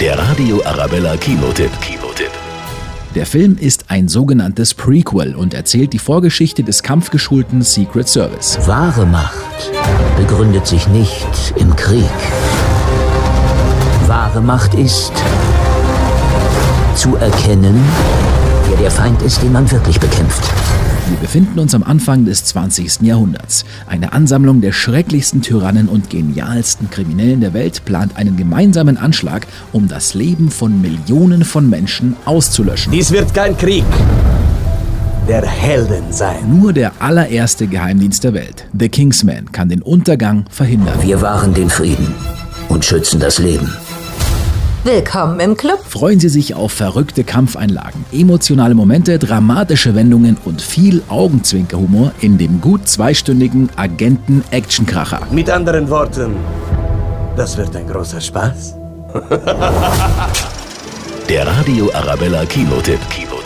Der Radio Arabella Kinotipp. Kinotipp. Der Film ist ein sogenanntes Prequel und erzählt die Vorgeschichte des kampfgeschulten Secret Service. Wahre Macht begründet sich nicht im Krieg. Wahre Macht ist zu erkennen, wer der Feind ist, den man wirklich bekämpft. Wir befinden uns am Anfang des 20. Jahrhunderts. Eine Ansammlung der schrecklichsten Tyrannen und genialsten Kriminellen der Welt plant einen gemeinsamen Anschlag, um das Leben von Millionen von Menschen auszulöschen. Dies wird kein Krieg der Helden sein. Nur der allererste Geheimdienst der Welt, The Kingsman, kann den Untergang verhindern. Wir wahren den Frieden und schützen das Leben. Willkommen im Club. Freuen Sie sich auf verrückte Kampfeinlagen, emotionale Momente, dramatische Wendungen und viel Augenzwinkerhumor in dem gut zweistündigen Agenten-Actionkracher. Mit anderen Worten, das wird ein großer Spaß. Der Radio Arabella Kinotipp. Kinotipp.